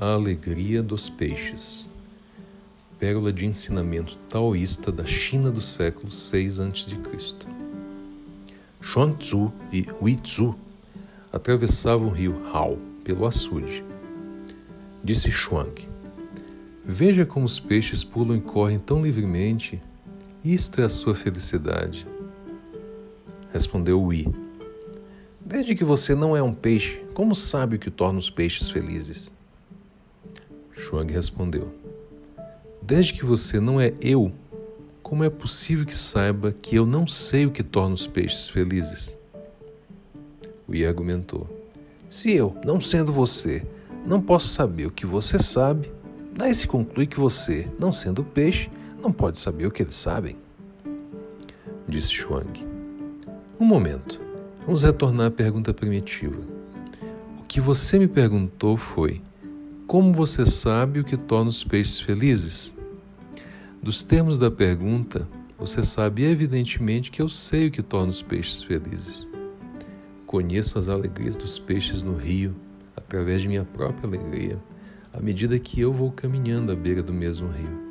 A alegria dos peixes. Pérola de ensinamento taoísta da China do século 6 a.C. Xuanzhu e Huizhu atravessavam o rio Hao pelo açude. Disse Xuang: Veja como os peixes pulam e correm tão livremente. Isto é a sua felicidade. Respondeu Wi: Desde que você não é um peixe, como sabe o que torna os peixes felizes? Shuang respondeu: Desde que você não é eu, como é possível que saiba que eu não sei o que torna os peixes felizes? I argumentou: Se eu, não sendo você, não posso saber o que você sabe, daí se conclui que você, não sendo peixe, não pode saber o que eles sabem. Disse Shuang. Um momento, vamos retornar à pergunta primitiva. O que você me perguntou foi: como você sabe o que torna os peixes felizes? Dos termos da pergunta, você sabe evidentemente que eu sei o que torna os peixes felizes. Conheço as alegrias dos peixes no rio através de minha própria alegria, à medida que eu vou caminhando à beira do mesmo rio.